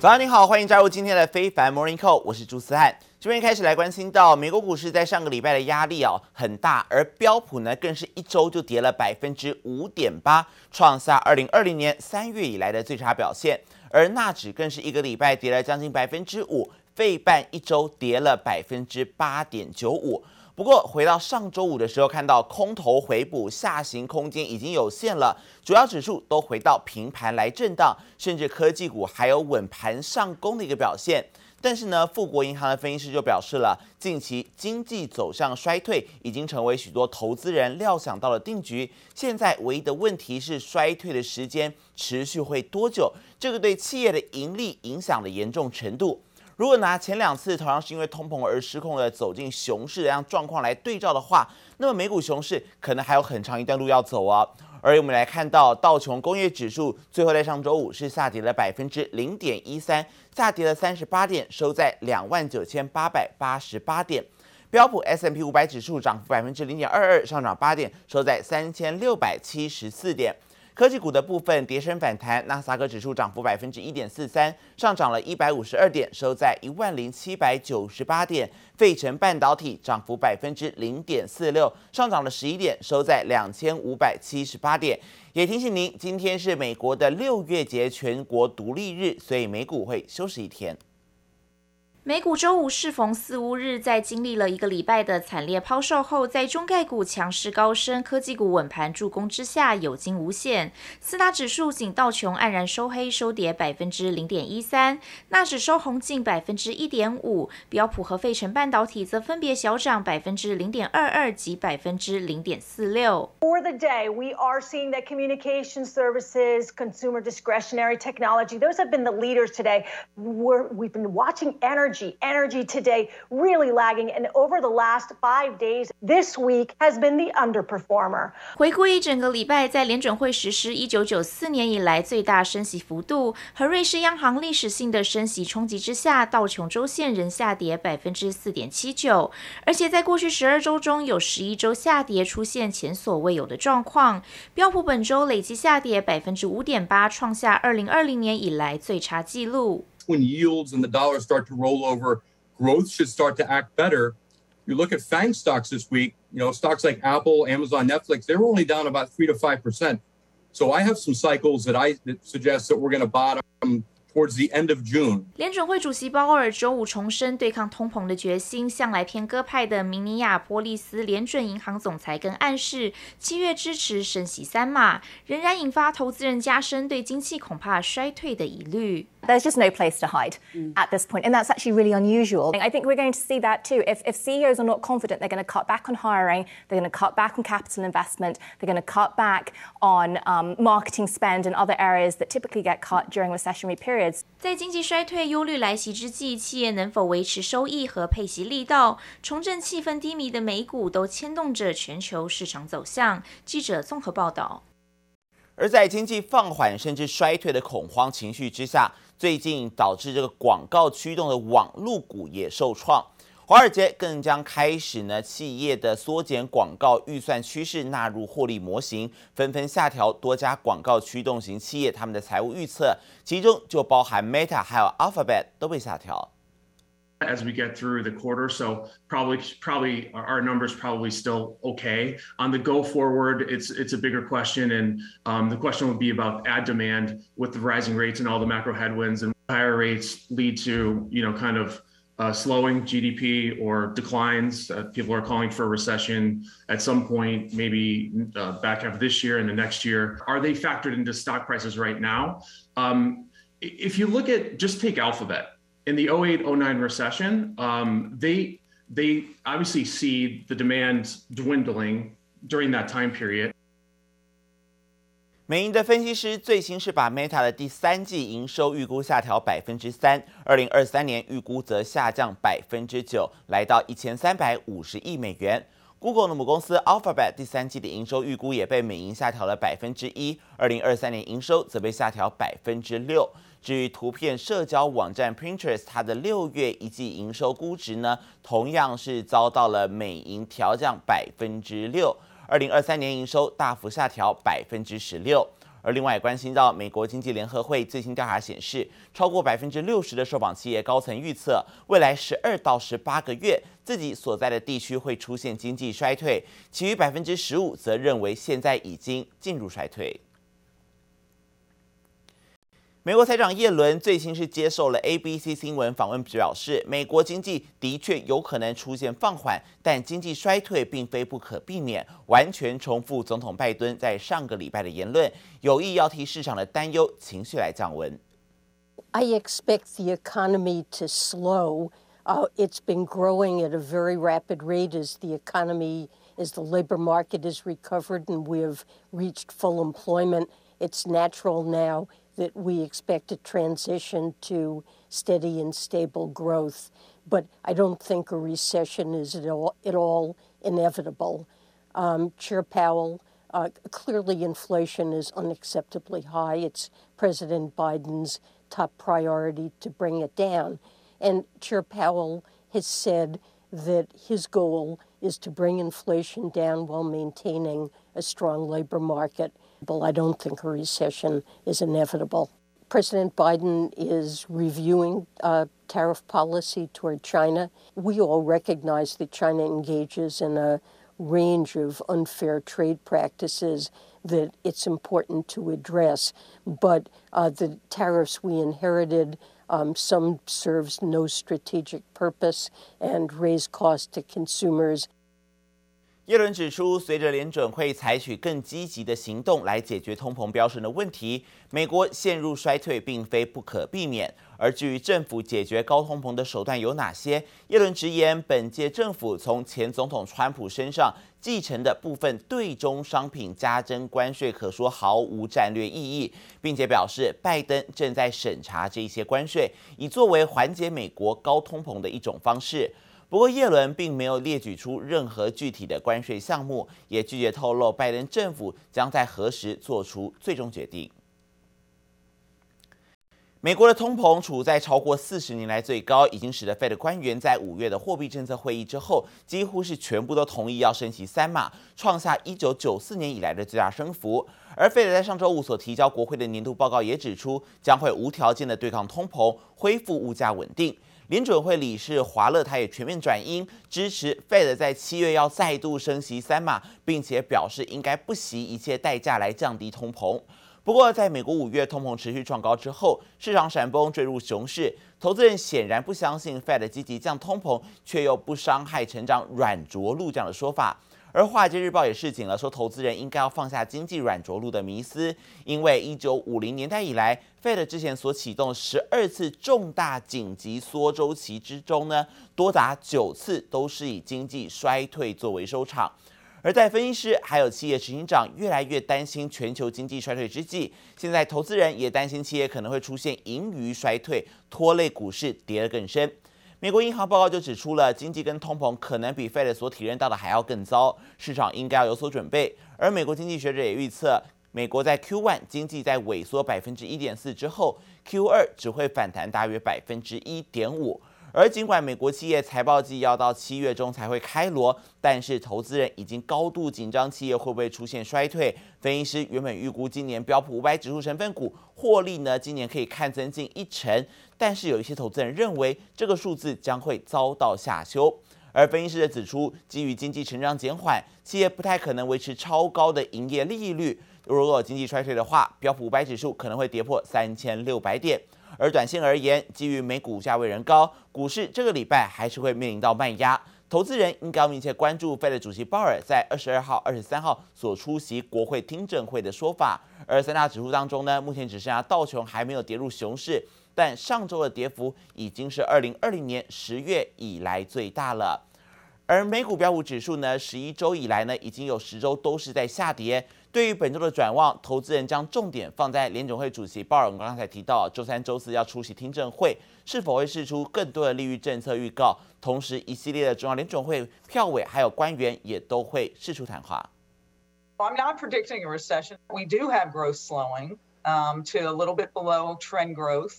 早上你好，欢迎加入今天的非凡 Morning Call，我是朱思翰。这边开始来关心到美国股市在上个礼拜的压力哦很大，而标普呢更是一周就跌了百分之五点八，创下二零二零年三月以来的最差表现。而纳指更是一个礼拜跌了将近百分之五，费半一周跌了百分之八点九五。不过回到上周五的时候，看到空头回补，下行空间已经有限了，主要指数都回到平盘来震荡，甚至科技股还有稳盘上攻的一个表现。但是呢，富国银行的分析师就表示了，近期经济走向衰退已经成为许多投资人料想到了定局。现在唯一的问题是衰退的时间持续会多久，这个对企业的盈利影响的严重程度。如果拿前两次同样是因为通膨而失控的走进熊市的这样状况来对照的话，那么美股熊市可能还有很长一段路要走啊。而我们来看到道琼工业指数最后在上周五是下跌了百分之零点一三，下跌了三十八点，收在两万九千八百八十八点。标普 S M P 五百指数涨幅百分之零点二二，上涨八点，收在三千六百七十四点。科技股的部分跌升反弹，纳斯达克指数涨幅百分之一点四三，上涨了一百五十二点，收在一万零七百九十八点。费城半导体涨幅百分之零点四六，上涨了十一点，收在两千五百七十八点。也提醒您，今天是美国的六月节全国独立日，所以美股会休息一天。美股周五适逢四巫日，在经历了一个礼拜的惨烈抛售后，在中概股强势高升、科技股稳盘助攻之下，有惊无险。四大指数仅道琼黯然收黑，收跌百分之零点一三；纳指收红近百分之一点五；标普和费城半导体则分别小涨百分之零点二二及百分之零点四六。For the day, we are seeing that communication services, consumer discretionary technology, those have been the leaders today. We're, we've been watching energy. Energy today really lagging, and over the last five days, this week has been the underperformer. 回顾一整个礼拜，在联准会实施一九九四年以来最大升息幅度和瑞士央行历史性的升息冲击之下，道琼周线仍下跌百分之四点七九，而且在过去十二周中有十一周下跌出现前所未有的状况。标普本周累计下跌百分之五点八，创下二零二零年以来最差纪录。When yields and the dollar start to roll over, growth should start to act better. You look at FANG stocks this week, you know, stocks like Apple, Amazon, Netflix, they're only down about three to 5%. So I have some cycles that I that suggest that we're going to bottom Towards the end of June，联准会主席鲍尔周五重申对抗通膨的决心，向来偏鸽派的明尼亚波利斯联准银行总裁更暗示七月支持升息三码，仍然引发投资人加深对经济恐怕衰退的疑虑。There's just no place to hide at this point, and that's actually really unusual. I think we're going to see that too. If if CEOs are not confident, they're going to cut back on hiring, they're going to cut back on capital investment, they're going to cut back on um, marketing spend and other areas that typically get cut during recessionary periods. 在经济衰退忧虑来袭之际，企业能否维持收益和配息力道，重振气氛低迷的美股，都牵动着全球市场走向。记者综合报道。而在经济放缓甚至衰退的恐慌情绪之下，最近导致这个广告驱动的网络股也受创。华尔街更将开始呢，企业的缩减广告预算趋势纳入获利模型，纷纷下调多家广告驱动型企业他们的财务预测，其中就包含 Meta 还有 Alphabet 都被下调。As we get through the quarter, so probably probably our numbers probably still okay. On the go forward, it's it's a bigger question, and um, the question would be about ad demand with the rising rates and all the macro headwinds and higher rates lead to you know kind of uh, slowing GDP or declines. Uh, people are calling for a recession at some point, maybe uh, back half of this year and the next year. Are they factored into stock prices right now? Um, if you look at just take Alphabet in the 08 09 recession, um, they they obviously see the demand dwindling during that time period. 美银的分析师最新是把 Meta 的第三季营收预估下调百分之三，二零二三年预估则下降百分之九，来到一千三百五十亿美元。Google 的母公司 Alphabet 第三季的营收预估也被美银下调了百分之一，二零二三年营收则被下调百分之六。至于图片社交网站 Pinterest，它的六月一季营收估值呢，同样是遭到了美银调降百分之六。二零二三年营收大幅下调百分之十六，而另外关心到美国经济联合会最新调查显示，超过百分之六十的受访企业高层预测，未来十二到十八个月自己所在的地区会出现经济衰退，其余百分之十五则认为现在已经进入衰退。美国财长耶伦最新是接受了 ABC 新闻访问，表示美国经济的确有可能出现放缓，但经济衰退并非不可避免，完全重复总统拜登在上个礼拜的言论，有意要替市场的担忧情绪来降温。I expect the economy to slow. Uh, it's been growing at a very rapid rate as the economy, as the labor market is recovered and we have reached full employment. It's natural now. that we expect a transition to steady and stable growth. But I don't think a recession is at all, at all inevitable. Um, Chair Powell, uh, clearly inflation is unacceptably high. It's President Biden's top priority to bring it down. And Chair Powell has said that his goal is to bring inflation down while maintaining a strong labor market. Well, I don't think a recession is inevitable. President Biden is reviewing uh, tariff policy toward China. We all recognize that China engages in a range of unfair trade practices that it's important to address. But uh, the tariffs we inherited, um, some serves no strategic purpose and raise costs to consumers. 耶伦指出，随着联准会采取更积极的行动来解决通膨飙升的问题，美国陷入衰退并非不可避免。而至于政府解决高通膨的手段有哪些，耶伦直言，本届政府从前总统川普身上继承的部分对中商品加征关税，可说毫无战略意义，并且表示，拜登正在审查这些关税，以作为缓解美国高通膨的一种方式。不过，耶伦并没有列举出任何具体的关税项目，也拒绝透露拜登政府将在何时做出最终决定。美国的通膨处在超过四十年来最高，已经使得 Fed 官员在五月的货币政策会议之后，几乎是全部都同意要升息三码，创下一九九四年以来的最大升幅。而 Fed 在上周五所提交国会的年度报告也指出，将会无条件的对抗通膨，恢复物价稳定。联准会理事华勒他也全面转鹰，支持 Fed 在七月要再度升息三码，并且表示应该不惜一切代价来降低通膨。不过，在美国五月通膨持续创高之后，市场闪崩坠入熊市，投资人显然不相信 Fed 积极降通膨，却又不伤害成长软着陆这样的说法。而《华尔街日报》也示警了，说投资人应该要放下经济软着陆的迷思，因为一九五零年代以来，Fed 之前所启动十二次重大紧急缩周期之中呢，多达九次都是以经济衰退作为收场。而在分析师还有企业执行长越来越担心全球经济衰退之际，现在投资人也担心企业可能会出现盈余衰退，拖累股市跌得更深。美国银行报告就指出了，经济跟通膨可能比费勒所体验到的还要更糟，市场应该要有所准备。而美国经济学者也预测，美国在 Q1 经济在萎缩百分之一点四之后，Q2 只会反弹大约百分之一点五。而尽管美国企业财报季要到七月中才会开锣，但是投资人已经高度紧张，企业会不会出现衰退？分析师原本预估今年标普五百指数成分股获利呢，今年可以看增近一成，但是有一些投资人认为这个数字将会遭到下修。而分析师的指出，基于经济成长减缓，企业不太可能维持超高的营业利率。如果经济衰退的话，标普五百指数可能会跌破三千六百点。而短线而言，基于美股价位仍高，股市这个礼拜还是会面临到卖压。投资人应该密切关注 Fed 主席鲍尔在二十二号、二十三号所出席国会听证会的说法。而三大指数当中呢，目前只剩下道琼还没有跌入熊市，但上周的跌幅已经是二零二零年十月以来最大了。而美股标普指数呢，十一周以来呢，已经有十周都是在下跌。对于本周的展望，投资人将重点放在联准会主席鲍尔。我们刚才提到，周三、周四要出席听证会，是否会释出更多的利率政策预告？同时，一系列的中央联准会票委还有官员也都会释出谈话。I'm not predicting a recession. We do have growth slowing um, to a little bit below trend growth,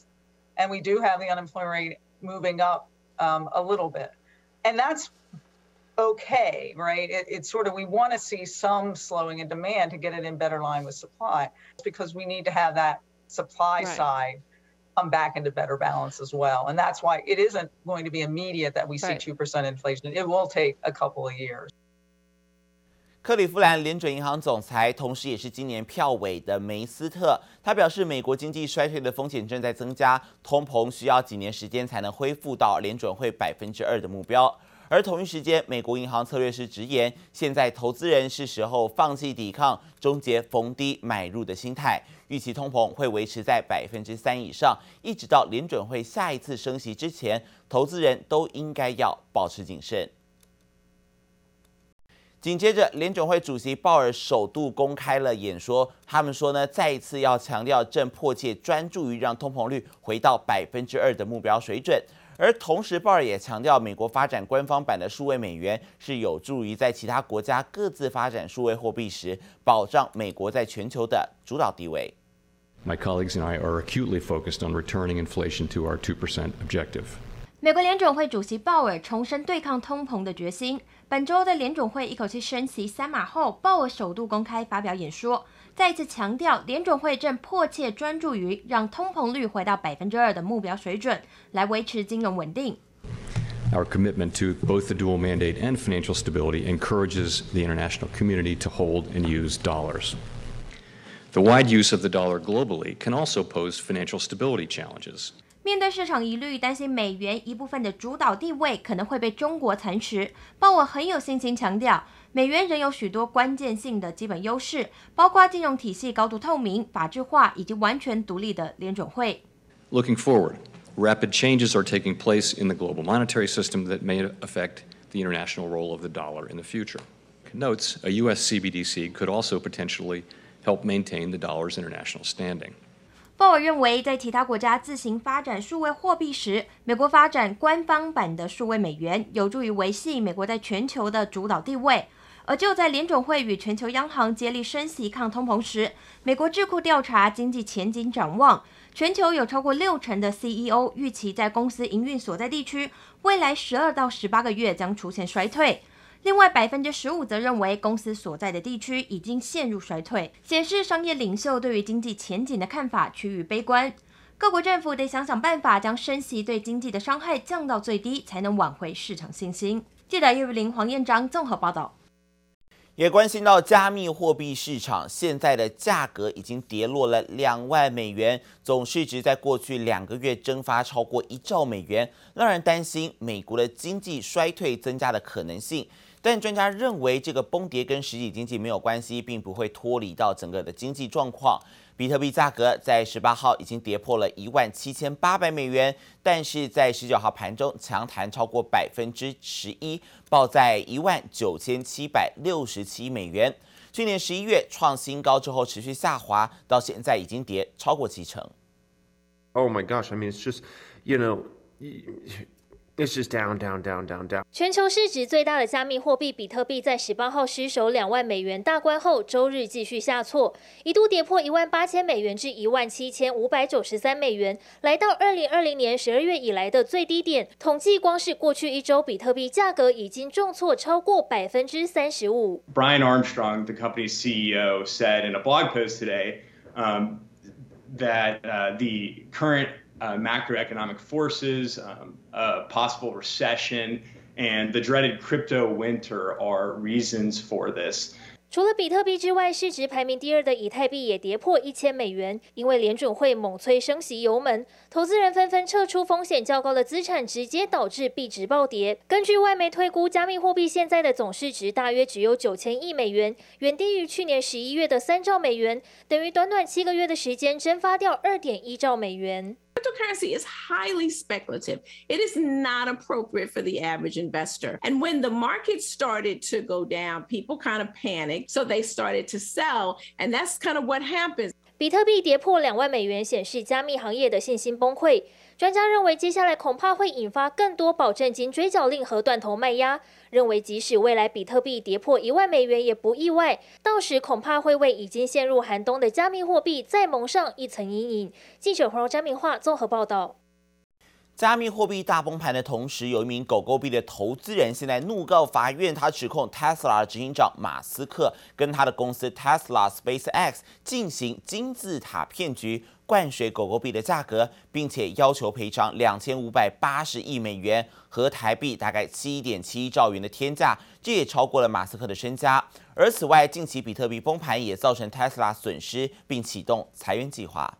and we do have the unemployment rate moving up um, a little bit, and that's okay, right? It, it's sort of we want to see some slowing in demand to get it in better line with supply. It's because we need to have that supply right. side come back into better balance as well. And that's why it isn't going to be immediate that we see right. 2% inflation. It will take a couple of years. 克利夫兰联准银行总裁，同时也是今年票委的梅斯特，他表示，美国经济衰退的风险正在增加，通膨需要几年时间才能恢复到联准会百分之二的目标。 而同一时间，美国银行策略师直言，现在投资人是时候放弃抵抗，终结逢低买入的心态。预期通膨会维持在百分之三以上，一直到联准会下一次升息之前，投资人都应该要保持谨慎。紧接着，联准会主席鲍尔首度公开了演说，他们说呢，再一次要强调正迫切专注于让通膨率回到百分之二的目标水准。而同时，鲍尔也强调，美国发展官方版的数位美元是有助于在其他国家各自发展数位货币时，保障美国在全球的主导地位。My colleagues and I are acutely focused on returning inflation to our 2% objective. 美国联准会主席鲍尔重申对抗通膨的决心。本周的联准会一口气升息三码后，鲍尔首度公开发表演说，再一次强调联准会正迫切专注于让通膨率回到百分之二的目标水准，来维持金融稳定。Our commitment to both the dual mandate and financial stability encourages the international community to hold and use dollars. The wide use of the dollar globally can also pose financial stability challenges. 面对市场疑虑，担心美元一部分的主导地位可能会被中国蚕食，鲍尔很有信心强调，美元仍有许多关键性的基本优势，包括金融体系高度透明、法治化以及完全独立的联准会。Looking forward, rapid changes are taking place in the global monetary system that may affect the international role of the dollar in the future. Notes, a U.S. CBDC could also potentially help maintain the dollar's international standing. 鲍尔认为，在其他国家自行发展数位货币时，美国发展官方版的数位美元，有助于维系美国在全球的主导地位。而就在联准会与全球央行接力升息抗通膨时，美国智库调查经济前景展望，全球有超过六成的 CEO 预期在公司营运所在地区未来十二到十八个月将出现衰退。另外，百分之十五则认为公司所在的地区已经陷入衰退，显示商业领袖对于经济前景的看法趋于悲观。各国政府得想想办法，将升息对经济的伤害降到最低，才能挽回市场信心。记者叶玉玲、黄彦章综合报道。也关心到加密货币市场，现在的价格已经跌落了两万美元，总市值在过去两个月蒸发超过一兆美元，让人担心美国的经济衰退增加的可能性。但专家认为，这个崩跌跟实体经济没有关系，并不会脱离到整个的经济状况。比特币价格在十八号已经跌破了一万七千八百美元，但是在十九号盘中强弹超过百分之十一，报在一万九千七百六十七美元。去年十一月创新高之后持续下滑，到现在已经跌超过七成。Oh my gosh! I mean, it's just, you know. Is just down, down, down, down, down. 全球市值最大的加密货币比特币在十八号失守两万美元大关后，周日继续下挫，一度跌破一万八千美元至一万七千五百九十三美元，来到二零二零年十二月以来的最低点。统计光是过去一周，比特币价格已经重挫超过百分之三十五。Brian Armstrong, the company's CEO, said in a blog post today, um, that uh, the current Uh, macroeconomic forces, um, a possible recession, and the dreaded crypto winter are reasons for this. 除了比特币之外，市值排名第二的以太币也跌破一千美元，因为联准会猛催升息油门，投资人纷纷撤出风险较高的资产，直接导致币值暴跌。根据外媒推估，加密货币现在的总市值大约只有九千亿美元，远低于去年十一月的三兆美元，等于短短七个月的时间蒸发掉二点一兆美元。Cryptocurrency is highly speculative. It is not appropriate for the average investor. And when the market started to go down, people kind of panicked, so they started to sell, and that's kind of what happens. 比特币跌破两万美元，显示加密行业的信心崩溃。 专家认为，接下来恐怕会引发更多保证金追缴令和断头卖压。认为，即使未来比特币跌破一万美元也不意外，到时恐怕会为已经陷入寒冬的加密货币再蒙上一层阴影。记者黄柔、张明化综合报道。加密货币大崩盘的同时，有一名狗狗币的投资人现在怒告法院，他指控 Tesla 执行长马斯克跟他的公司 Tesla SpaceX 进行金字塔骗局，灌水狗狗币的价格，并且要求赔偿两千五百八十亿美元和台币大概七点七一兆元的天价，这也超过了马斯克的身家。而此外，近期比特币崩盘也造成 Tesla 损失，并启动裁员计划。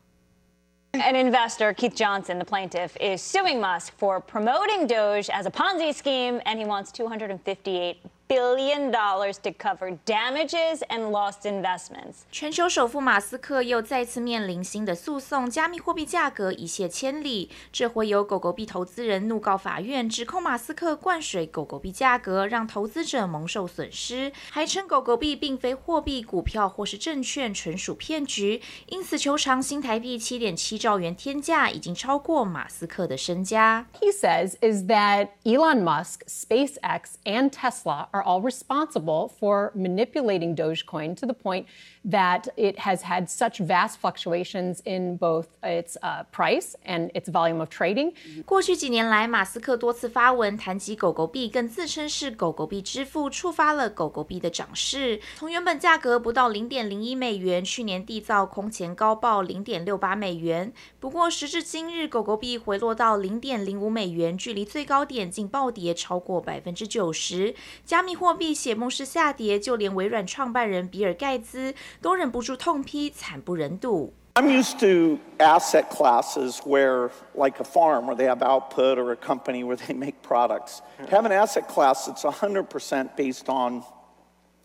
An investor, Keith Johnson, the plaintiff, is suing Musk for promoting Doge as a Ponzi scheme, and he wants 258 billion dollars to cover damages and lost investments. 全球首富马斯克又再次面临新的诉讼，加密货币价格一泻千里。这回由狗狗币投资人怒告法院，指控马斯克灌水狗狗币价格，让投资者蒙受损失，还称狗狗币并非货币、股票或是证券，纯属骗局，因此求偿新台币七点七兆元天价，已经超过马斯克的身家。He says is that Elon Musk, SpaceX, and Tesla are are all responsible for manipulating Dogecoin to the point that it has had such vast fluctuations in both its uh, price and its volume of trading. 过去几年来，马斯克多次发文谈及狗狗币，更自称是狗狗币之父，触发了狗狗币的涨势。从原本价格不到零点零一美元，去年缔造空前高报零点六八美元。不过时至今日，狗狗币回落到零点零五美元，距离最高点竟暴跌超过百分之九十。加密 货币血梦式下跌，就连微软创办人比尔盖茨。都忍不住痛批惨不忍睹。I'm used to asset classes where, like a farm, where they have output, or a company where they make products. To have an asset class that's 100% based on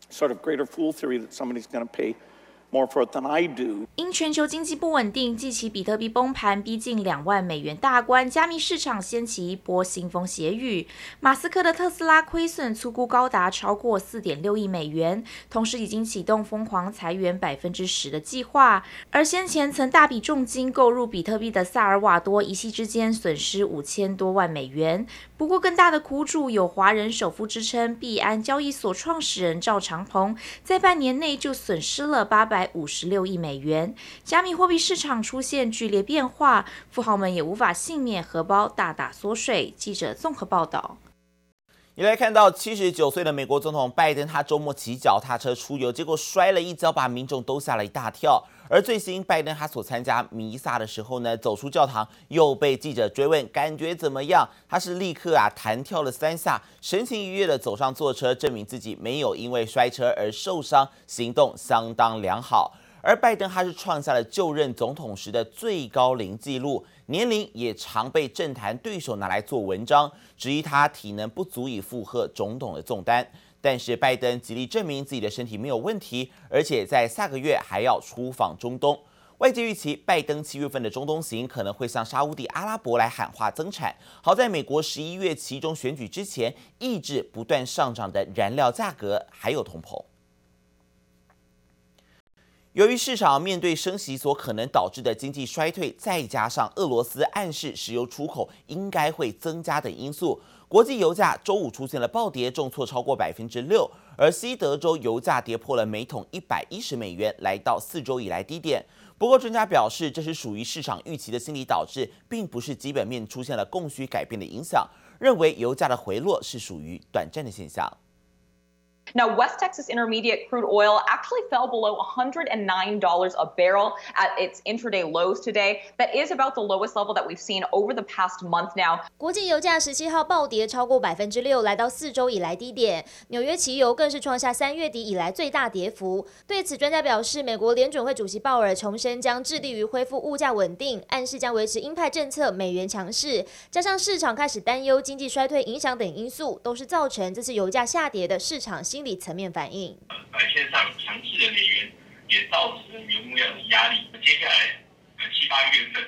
sort of greater fool theory that somebody's going to pay than I do. 因全球经济不稳定，继其比特币崩盘逼近两万美元大关，加密市场掀起一波腥风血雨。马斯克的特斯拉亏损粗估高达超过四点六亿美元，同时已经启动疯狂裁员百分之十的计划。而先前曾大笔重金购入比特币的萨尔瓦多，一夕之间损失五千多万美元。不过，更大的苦主有华人首富之称币安交易所创始人赵长鹏，在半年内就损失了八百五十六亿美元。加密货币市场出现剧烈变化，富豪们也无法幸免，荷包大大缩水。记者综合报道。你来看到七十九岁的美国总统拜登，他周末骑脚踏车出游，结果摔了一跤，把民众都吓了一大跳。而最新，拜登他所参加弥撒的时候呢，走出教堂又被记者追问感觉怎么样，他是立刻啊弹跳了三下，神情愉悦的走上坐车，证明自己没有因为摔车而受伤，行动相当良好。而拜登他是创下了就任总统时的最高龄纪录，年龄也常被政坛对手拿来做文章，质疑他体能不足以负荷总统的重担。但是拜登极力证明自己的身体没有问题，而且在下个月还要出访中东。外界预期拜登七月份的中东行可能会向沙乌地阿拉伯来喊话增产，好在美国十一月期中选举之前抑制不断上涨的燃料价格还有通膨。由于市场面对升息所可能导致的经济衰退，再加上俄罗斯暗示石油出口应该会增加等因素。国际油价周五出现了暴跌，重挫超过百分之六，而西德州油价跌破了每桶一百一十美元，来到四周以来低点。不过，专家表示，这是属于市场预期的心理导致，并不是基本面出现了供需改变的影响，认为油价的回落是属于短暂的现象。Now, West Texas Intermediate crude oil actually fell below $109 a barrel at its intraday lows today. That is about the lowest level that we've seen over the past month now. 国际油价十七号暴跌超过百分之六，来到四周以来低点。纽约期油更是创下三月底以来最大跌幅。对此，专家表示，美国联准会主席鲍尔重申将致力于恢复物价稳定，暗示将维持鹰派政策，美元强势，加上市场开始担忧经济衰退影响等因素，都是造成这次油价下跌的市场心理层面反应，白线上强势的美元也造成了原物料的压力。接下来呃七八月份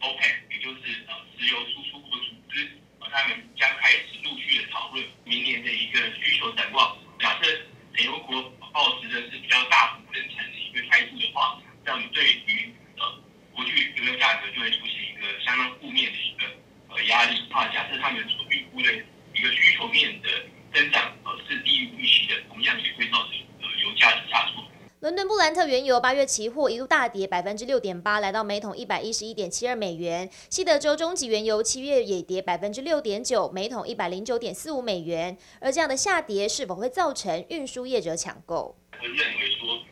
，OPEC 也就是呃石油输出国组织，呃他们将开始陆续的讨论明年的一个需求展望。假设产油国保持的是比较大幅增产的一个态度的话，这样对于呃国际原油价格就会出现一个相当负面的一个呃压力。啊，假设他们所预估的一个需求面的增长。兰特原油八月期货一度大跌百分之六点八，来到每桶一百一十一点七二美元。西德州中级原油七月也跌百分之六点九，每桶一百零九点四五美元。而这样的下跌是否会造成运输业者抢购？我认为说，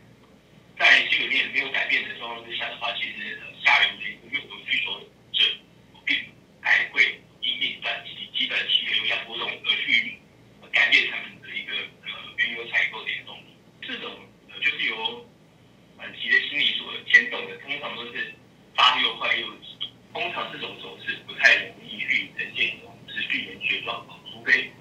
在这个面没有改变的状况之下的话，其实下游的一个用油需求者并还会因应短期基本期的油价波动而去改变他们的一个呃原油采购的一个动力。这种。就是由短期的心理所牵动的，通常都是发又快又。通常这种走势不太容易去呈现一种持续延续状况，除非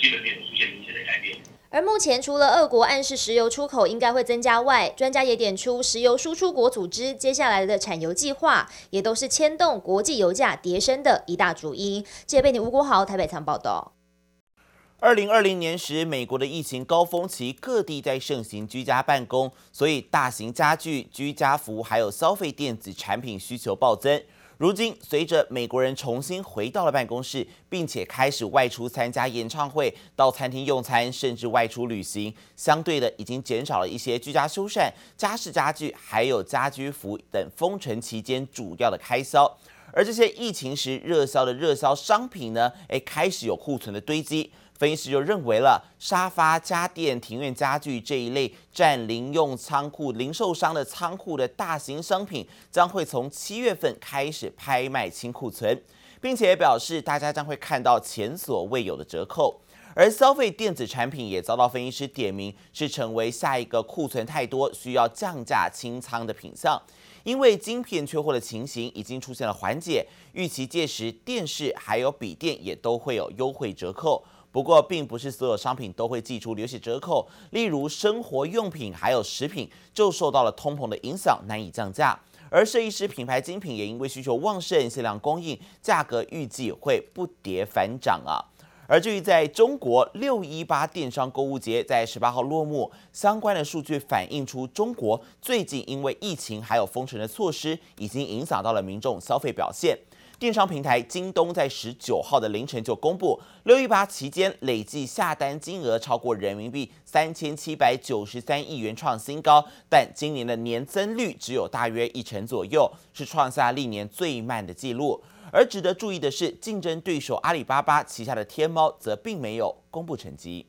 基本面出现明显的改变。而目前除了俄国暗示石油出口应该会增加外，专家也点出石油输出国组织接下来的产油计划，也都是牵动国际油价跌升的一大主因。记者贝你吴国豪台北仓报道。二零二零年时，美国的疫情高峰期，各地在盛行居家办公，所以大型家具、居家服还有消费电子产品需求暴增。如今，随着美国人重新回到了办公室，并且开始外出参加演唱会、到餐厅用餐，甚至外出旅行，相对的已经减少了一些居家修缮、家饰家具还有家居服等封城期间主要的开销。而这些疫情时热销的热销商品呢，诶，开始有库存的堆积。分析师就认为了，沙发、家电、庭院家具这一类占零用仓库、零售商的仓库的大型商品，将会从七月份开始拍卖清库存，并且表示大家将会看到前所未有的折扣。而消费电子产品也遭到分析师点名，是成为下一个库存太多需要降价清仓的品项，因为晶片缺货的情形已经出现了缓解，预期届时电视还有笔电也都会有优惠折扣。不过，并不是所有商品都会寄出流血折扣，例如生活用品还有食品就受到了通膨的影响，难以降价。而设计师品牌精品也因为需求旺盛，限量供应，价格预计会不跌反涨啊。而至于在中国六一八电商购物节在十八号落幕，相关的数据反映出中国最近因为疫情还有封城的措施，已经影响到了民众消费表现。电商平台京东在十九号的凌晨就公布，六一八期间累计下单金额超过人民币三千七百九十三亿元，创新高。但今年的年增率只有大约一成左右，是创下历年最慢的记录。而值得注意的是，竞争对手阿里巴巴旗下的天猫则并没有公布成绩。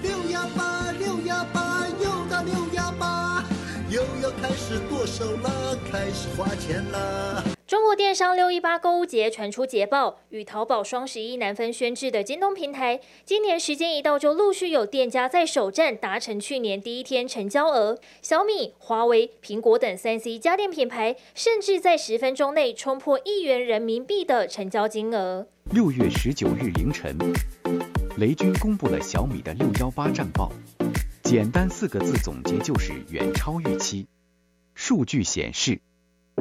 六幺八，六幺八，又到六幺八，又要开始剁手了，开始花钱了。中国电商六一八购物节传出捷报，与淘宝双十一难分轩輊的京东平台，今年时间一到就陆续有店家在首站达成去年第一天成交额。小米、华为、苹果等三 C 家电品牌，甚至在十分钟内冲破亿元人民币的成交金额。六月十九日凌晨，雷军公布了小米的六幺八战报，简单四个字总结就是远超预期。数据显示。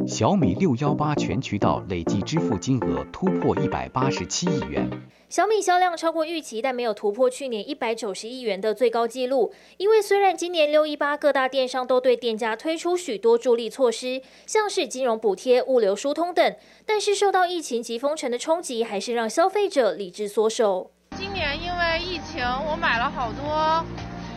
小米六幺八全渠道累计支付金额突破一百八十七亿元。小米销量超过预期，但没有突破去年一百九十亿元的最高纪录。因为虽然今年六一八各大电商都对店家推出许多助力措施，像是金融补贴、物流疏通等，但是受到疫情及封城的冲击，还是让消费者理智缩手。今年因为疫情，我买了好多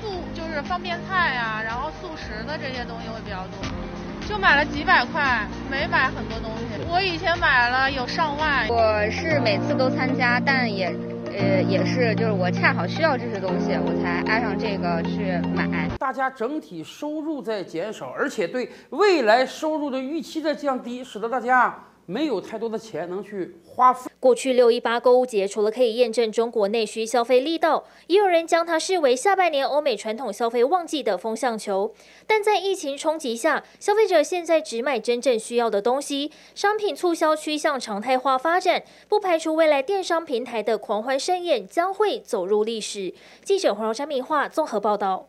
速，就是方便菜啊，然后速食的这些东西会比较多。就买了几百块，没买很多东西。我以前买了有上万。我是每次都参加，但也，呃，也是就是我恰好需要这些东西，我才挨上这个去买。大家整体收入在减少，而且对未来收入的预期在降低，使得大家。没有太多的钱能去花费。过去六一八购物节除了可以验证中国内需消费力道，也有人将它视为下半年欧美传统消费旺季的风向球。但在疫情冲击下，消费者现在只买真正需要的东西，商品促销趋向常态化发展，不排除未来电商平台的狂欢盛宴将会走入历史。记者黄荣山、米化综合报道。